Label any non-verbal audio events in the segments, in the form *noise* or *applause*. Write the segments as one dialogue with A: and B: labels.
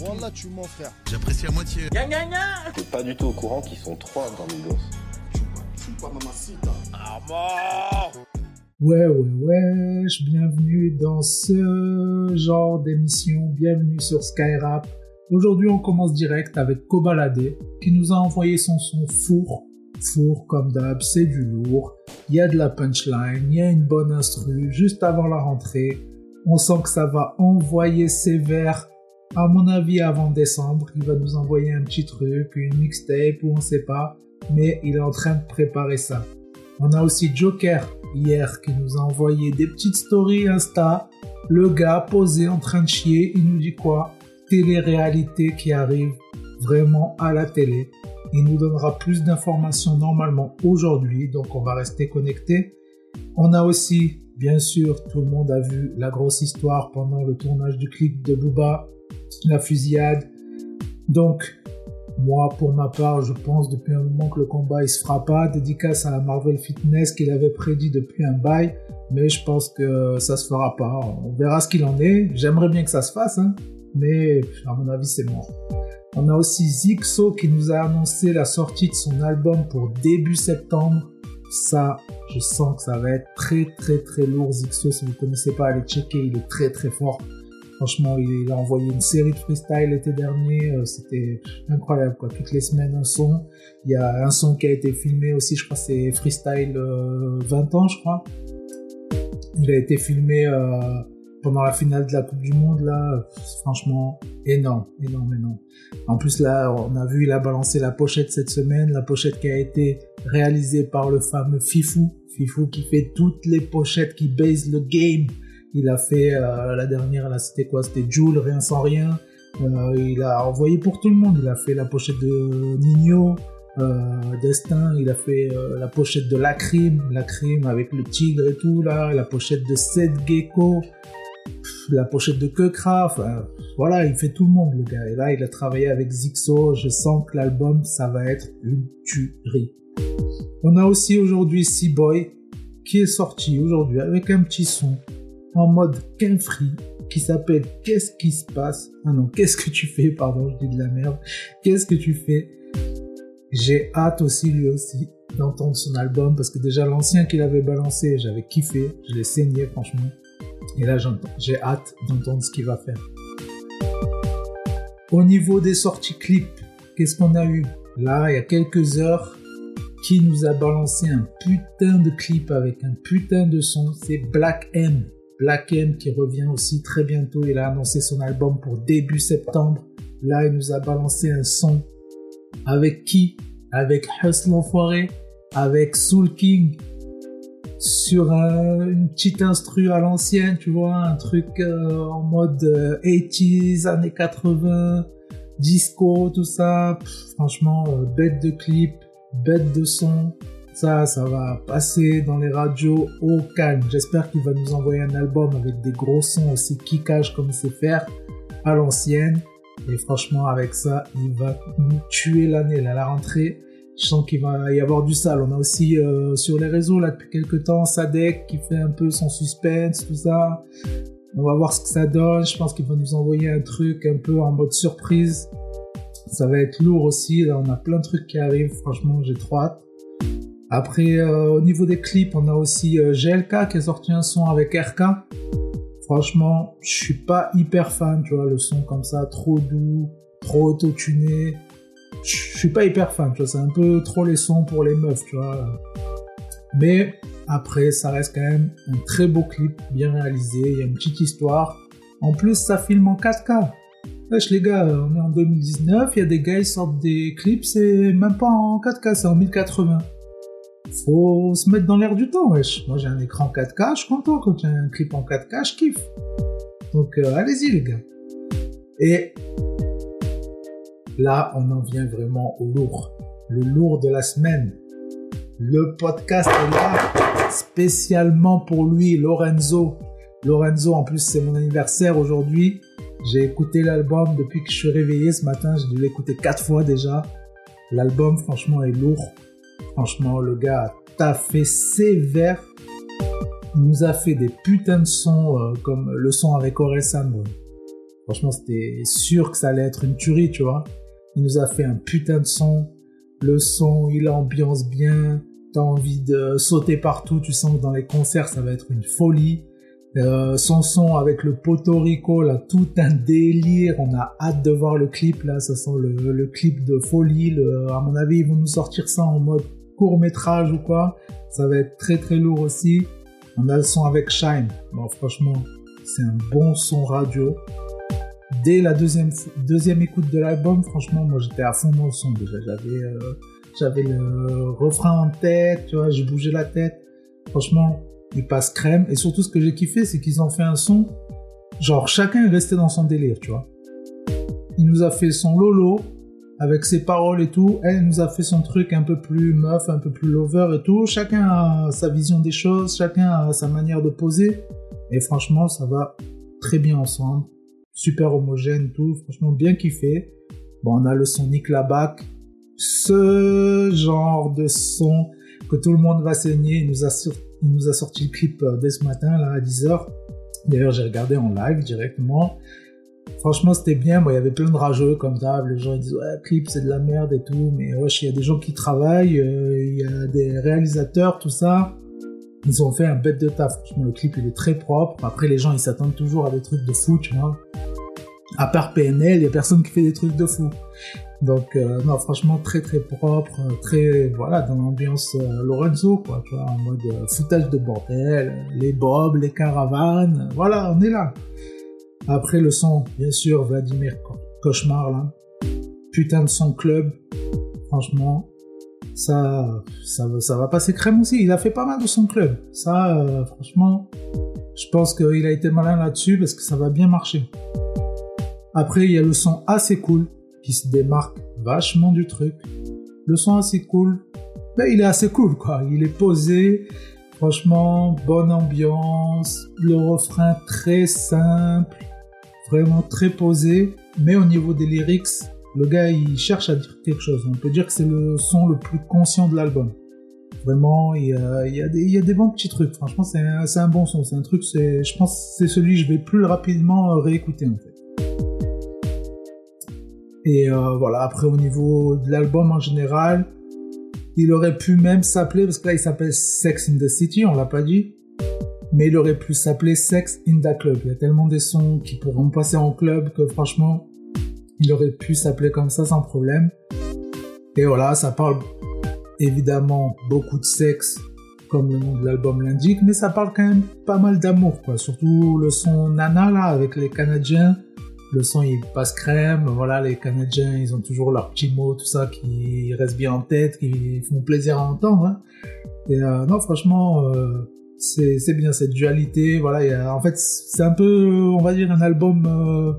A: Wallah, tu mens, frère.
B: J'apprécie à moitié.
C: T'es pas du tout au courant qu'ils sont trois dans Migos.
D: Ouais, ouais, ouais, bienvenue dans ce genre d'émission, bienvenue sur Skyrap. Aujourd'hui, on commence direct avec Kobalade, qui nous a envoyé son son four. Four, comme d'hab, c'est du lourd. Il y a de la punchline, il y a une bonne instru, juste avant la rentrée. On sent que ça va envoyer sévère. À mon avis, avant décembre, il va nous envoyer un petit truc, une mixtape ou on sait pas. Mais il est en train de préparer ça. On a aussi Joker hier qui nous a envoyé des petites stories Insta. Le gars posé en train de chier, il nous dit quoi? Télé-réalité qui arrive vraiment à la télé. Il nous donnera plus d'informations normalement aujourd'hui, donc on va rester connecté. On a aussi, bien sûr, tout le monde a vu la grosse histoire pendant le tournage du clip de Booba, la fusillade. Donc, moi, pour ma part, je pense depuis un moment que le combat il se fera pas. Dédicace à la Marvel Fitness qu'il avait prédit depuis un bail, mais je pense que ça se fera pas. On verra ce qu'il en est. J'aimerais bien que ça se fasse, hein, mais à mon avis, c'est mort. On a aussi Zixo qui nous a annoncé la sortie de son album pour début septembre. Ça, je sens que ça va être très très très lourd. Zixo, si vous connaissez pas, allez checker, il est très très fort. Franchement, il a envoyé une série de freestyle l'été dernier. euh, C'était incroyable, quoi. Toutes les semaines, un son. Il y a un son qui a été filmé aussi, je crois, c'est Freestyle euh, 20 ans, je crois. Il a été filmé euh, pendant la finale de la Coupe du Monde, là. Franchement, énorme, énorme, énorme. En plus, là, on a vu, il a balancé la pochette cette semaine. La pochette qui a été réalisée par le fameux Fifou. Fifou qui fait toutes les pochettes qui baise le game. Il a fait euh, la dernière, là, c'était quoi? C'était Joule, rien sans rien. Euh, il a envoyé pour tout le monde. Il a fait la pochette de Nino, euh, Destin. Il a fait la pochette de La Crime, La Crime avec le tigre et tout là. La pochette de Seth Gecko, la pochette de Kekra. Enfin, voilà, il fait tout le monde le gars. Et là, il a travaillé avec Zixo. Je sens que l'album, ça va être une tuerie. On a aussi aujourd'hui Boy qui est sorti aujourd'hui avec un petit son en mode free qui s'appelle Qu'est-ce qui se passe? Ah non, qu'est-ce que tu fais? Pardon, je dis de la merde. Qu'est-ce que tu fais? J'ai hâte aussi lui aussi d'entendre son album parce que déjà l'ancien qu'il avait balancé, j'avais kiffé, je l'ai saigné franchement. Et là j'ai hâte d'entendre ce qu'il va faire. Au niveau des sorties clips, qu'est-ce qu'on a eu? Là, il y a quelques heures, qui nous a balancé un putain de clip avec un putain de son, c'est Black M. Black M qui revient aussi très bientôt. Il a annoncé son album pour début septembre. Là, il nous a balancé un son. Avec qui? Avec Hustle Enfoiré, avec Soul King, sur un- une petite instru à l'ancienne, tu vois, un truc euh, en mode euh, 80s, années 80, disco, tout ça. Franchement, euh, bête de clip, bête de son. Ça, ça va passer dans les radios au calme. J'espère qu'il va nous envoyer un album avec des gros sons aussi kickage comme il sait faire à l'ancienne. Et franchement, avec ça, il va nous tuer l'année, là, la rentrée. Je sens qu'il va y avoir du sale. On a aussi euh, sur les réseaux, là, depuis quelques temps, Sadek qui fait un peu son suspense, tout ça. On va voir ce que ça donne. Je pense qu'il va nous envoyer un truc un peu en mode surprise. Ça va être lourd aussi. On a plein de trucs qui arrivent. Franchement, j'ai trop hâte. Après, euh, au niveau des clips, on a aussi euh, GLK qui a sorti un son avec RK. Franchement, je suis pas hyper fan, tu vois, le son comme ça, trop doux, trop auto-tuné. Je suis pas hyper fan, tu vois, c'est un peu trop les sons pour les meufs, tu vois. Mais après, ça reste quand même un très beau clip, bien réalisé, il y a une petite histoire. En plus, ça filme en 4K. Wesh les gars, on est en 2019, il y a des gars, ils sortent des clips, c'est même pas en 4K, c'est en 1080 faut se mettre dans l'air du temps, wesh. Moi, j'ai un écran 4K, je suis content. Quand j'ai un clip en 4K, je kiffe. Donc, euh, allez-y, les gars. Et là, on en vient vraiment au lourd. Le lourd de la semaine. Le podcast est là, spécialement pour lui, Lorenzo. Lorenzo, en plus, c'est mon anniversaire aujourd'hui. J'ai écouté l'album depuis que je suis réveillé ce matin. J'ai dû l'écouter quatre fois déjà. L'album, franchement, est lourd. Franchement, le gars a taffé sévère. Il nous a fait des putains de sons euh, comme le son avec Orelsan. ouais. Franchement, c'était sûr que ça allait être une tuerie, tu vois. Il nous a fait un putain de son. Le son, il ambiance bien. T'as envie de sauter partout. Tu sens que dans les concerts, ça va être une folie. Euh, son son avec le Puerto Rico, là, tout un délire. On a hâte de voir le clip, là. Ça sent le, clip de folie. à mon avis, ils vont nous sortir ça en mode court métrage ou quoi. Ça va être très très lourd aussi. On a le son avec Shine. Bon, franchement, c'est un bon son radio. Dès la deuxième, deuxième écoute de l'album, franchement, moi j'étais à fond dans le son déjà. J'avais, euh, j'avais le refrain en tête, tu vois, j'ai bougé la tête. Franchement, il passe crème. Et surtout, ce que j'ai kiffé, c'est qu'ils ont fait un son. Genre, chacun est resté dans son délire, tu vois. Il nous a fait son Lolo, avec ses paroles et tout. Elle nous a fait son truc un peu plus meuf, un peu plus lover et tout. Chacun a sa vision des choses, chacun a sa manière de poser. Et franchement, ça va très bien ensemble. Super homogène, tout. Franchement, bien kiffé. Bon, on a le son Nick Labac. Ce genre de son que tout le monde va saigner. Il nous a, il nous a sorti le clip euh, dès ce matin, là, à 10h. D'ailleurs, j'ai regardé en live directement. Franchement, c'était bien. Bon, il y avait plein de rageux comme ça. Les gens disent ouais, clip c'est de la merde et tout. Mais wesh, il y a des gens qui travaillent, euh, il y a des réalisateurs, tout ça. Ils ont fait un bête de taf. Franchement, le clip il est très propre. Après, les gens ils s'attendent toujours à des trucs de fou, tu vois. À part PNL, il y a personne qui fait des trucs de fou. Donc euh, non, franchement très très propre, très voilà dans l'ambiance euh, Lorenzo quoi, tu vois, en mode foutage de bordel, les bobs, les caravanes, voilà, on est là. Après le son, bien sûr, Vladimir Cauchemar, là. Putain de son club. Franchement, ça, ça, ça va passer crème aussi. Il a fait pas mal de son club. Ça, euh, franchement, je pense qu'il a été malin là-dessus parce que ça va bien marcher. Après, il y a le son assez cool qui se démarque vachement du truc. Le son assez cool, ben, il est assez cool quoi. Il est posé. Franchement, bonne ambiance. Le refrain très simple vraiment très posé, mais au niveau des lyrics, le gars il cherche à dire quelque chose. On peut dire que c'est le son le plus conscient de l'album. Vraiment, il y, a, des, il y bons petits trucs. Franchement, c'est un, bon son. C'est un truc, je pense c'est celui que je vais plus rapidement réécouter en fait. Et euh, voilà, après au niveau de l'album en général, il aurait pu même s'appeler, parce que là il s'appelle Sex in the City, on l'a pas dit mais il aurait pu s'appeler Sex in the Club. Il y a tellement des sons qui pourront passer en club que franchement, il aurait pu s'appeler comme ça sans problème. Et voilà, ça parle évidemment beaucoup de sexe, comme le nom de l'album l'indique, mais ça parle quand même pas mal d'amour, quoi. Surtout le son Nana, là, avec les Canadiens. Le son, il passe crème. Voilà, les Canadiens, ils ont toujours leurs petits mots, tout ça, qui restent bien en tête, qui font plaisir à entendre. Hein. Euh, non, franchement, euh, c'est bien cette dualité. Voilà, en fait, c'est un peu, on va dire, un album euh,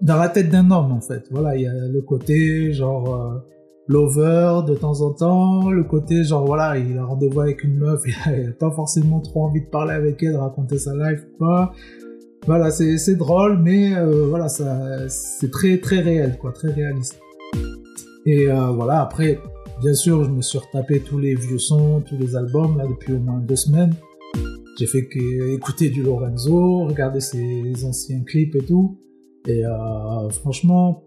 D: dans la tête d'un homme, en fait. Voilà, il y a le côté genre lover de temps en temps, le côté genre voilà, il a rendez-vous avec une meuf, *laughs* il a, pas forcément trop envie de parler avec elle, de raconter sa life pas. Voilà, c'est drôle, mais euh, voilà, c'est très très réel, quoi, très réaliste. Et voilà, après, bien sûr, je me suis retapé tous les vieux sons, tous les albums là depuis au moins deux semaines. J'ai fait que écouter du Lorenzo, regarder ses anciens clips et tout. Et euh, franchement,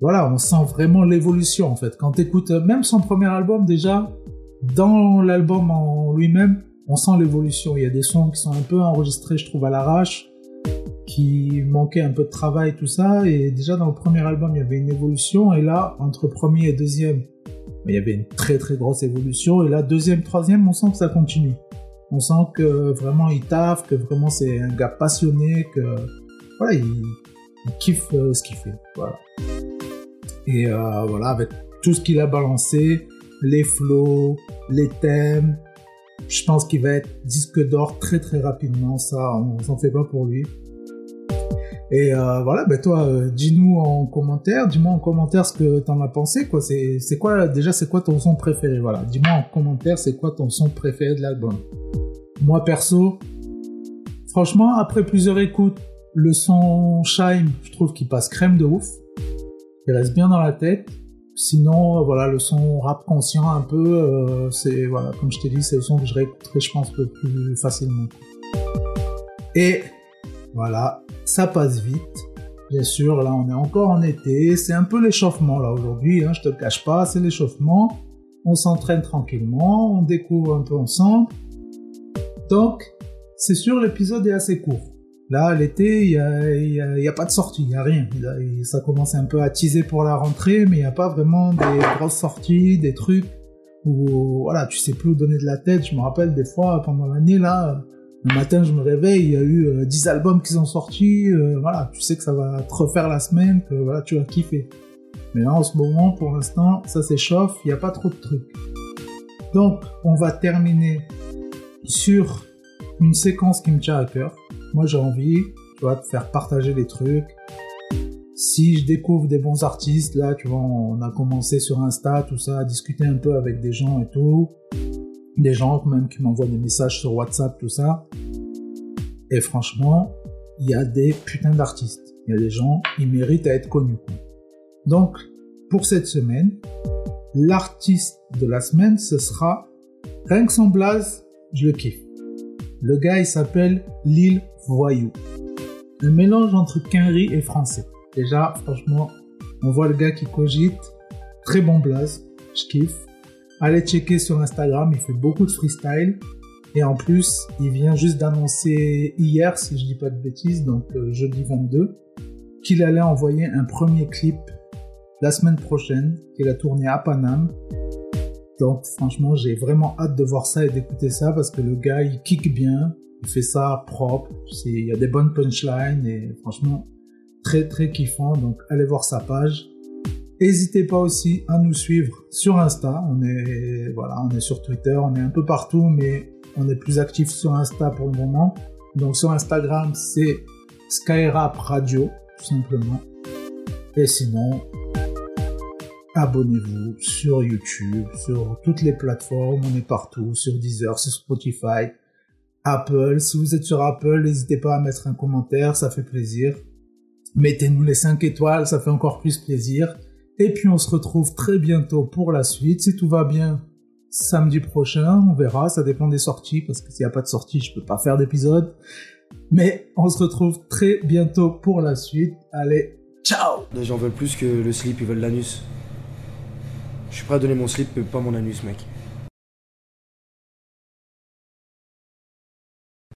D: voilà, on sent vraiment l'évolution en fait. Quand écoutes même son premier album déjà, dans l'album en lui-même, on sent l'évolution. Il y a des sons qui sont un peu enregistrés, je trouve, à l'arrache, qui manquaient un peu de travail, tout ça. Et déjà dans le premier album, il y avait une évolution. Et là, entre premier et deuxième, il y avait une très très grosse évolution. Et là, deuxième, troisième, on sent que ça continue. On sent que vraiment il taffe, que vraiment c'est un gars passionné, que voilà, il, kiffe euh, ce qu'il fait. Voilà. Et euh, voilà, avec tout ce qu'il a balancé, les flows, les thèmes, je pense qu'il va être disque d'or très très rapidement. Ça, on s'en fait pas pour lui. Et euh, voilà, ben toi, dis-nous en commentaire, dis-moi en commentaire ce que t'en as pensé, quoi. C'est, quoi, déjà, c'est quoi ton son préféré, voilà. Dis-moi en commentaire, c'est quoi ton son préféré de l'album? Moi perso, franchement, après plusieurs écoutes, le son Shine, je trouve qu'il passe crème de ouf. Il reste bien dans la tête. Sinon, voilà, le son rap conscient un peu, euh, c'est voilà, comme je t'ai dit, c'est le son que je réécouterai, je pense, le plus facilement. Et Voilà, ça passe vite. Bien sûr, là on est encore en été, c'est un peu l'échauffement là aujourd'hui, hein, je te cache pas, c'est l'échauffement. On s'entraîne tranquillement, on découvre un peu ensemble. Donc, c'est sûr, l'épisode est assez court. Là, l'été, il n'y a, y a, pas de sortie, il n'y a rien. ça commence un peu à teaser pour la rentrée, mais il n'y a pas vraiment des grosses sorties, des trucs où, voilà, tu sais plus où donner de la tête. Je me rappelle des fois, pendant l'année, là, le matin, je me réveille, il y a eu 10 euh, albums qui sont sortis, euh, voilà, tu sais que ça va te refaire la semaine, que voilà, tu vas kiffer. Mais là, en ce moment, pour l'instant, ça s'échauffe, il n'y a pas trop de trucs. Donc, on va terminer sur une séquence qui me tient à cœur. Moi, j'ai envie, tu vois, de faire partager les trucs. Si je découvre des bons artistes, là, tu vois, on a commencé sur Insta, tout ça, à discuter un peu avec des gens et tout. Des gens même qui m'envoient des messages sur WhatsApp, tout ça. Et franchement, il y a des putains d'artistes. Il y a des gens, ils méritent à être connus. Donc, pour cette semaine, l'artiste de la semaine, ce sera rien que blaze, je le kiffe. Le gars, il s'appelle Lil Voyou. Un mélange entre Quinry et français. Déjà, franchement, on voit le gars qui cogite. Très bon blaze. Je kiffe. Allez checker sur Instagram, il fait beaucoup de freestyle. Et en plus, il vient juste d'annoncer hier, si je dis pas de bêtises, donc euh, jeudi 22, qu'il allait envoyer un premier clip la semaine prochaine, qu'il a tourné à Paname. Donc franchement, j'ai vraiment hâte de voir ça et d'écouter ça parce que le gars, il kick bien, il fait ça propre, il y a des bonnes punchlines et franchement, très très kiffant. Donc allez voir sa page. N'hésitez pas aussi à nous suivre sur Insta. On est, voilà, on est sur Twitter, on est un peu partout, mais on est plus actif sur Insta pour le moment. Donc sur Instagram, c'est Skyrap Radio, tout simplement. Et sinon, abonnez-vous sur YouTube, sur toutes les plateformes, on est partout, sur Deezer, sur Spotify, Apple. Si vous êtes sur Apple, n'hésitez pas à mettre un commentaire, ça fait plaisir. Mettez-nous les 5 étoiles, ça fait encore plus plaisir. Et puis on se retrouve très bientôt pour la suite. Si tout va bien, samedi prochain, on verra, ça dépend des sorties, parce que s'il n'y a pas de sortie, je peux pas faire d'épisode. Mais on se retrouve très bientôt pour la suite. Allez, ciao
A: Les gens veulent plus que le slip, ils veulent l'anus. Je suis prêt à donner mon slip, mais pas mon anus, mec.